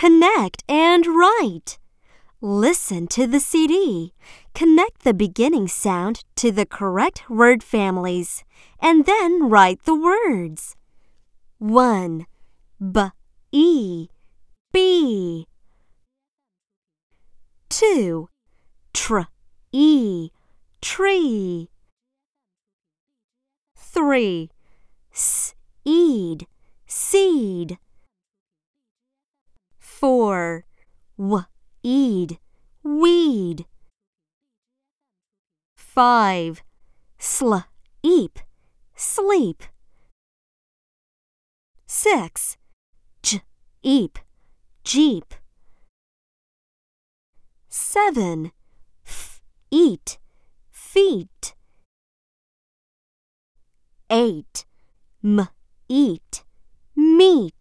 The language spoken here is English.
connect, and write. Listen to the CD. Connect the beginning sound to the correct word families, and then write the words. 1. B, E, B. 2. Tr, E, tree. 3. S, eed, seed. 4. W, eed, weed. 5. Sl, eep, sleep. 6. J, eep, jeep. 7. F, eat, feet. 8. M, eat, meat.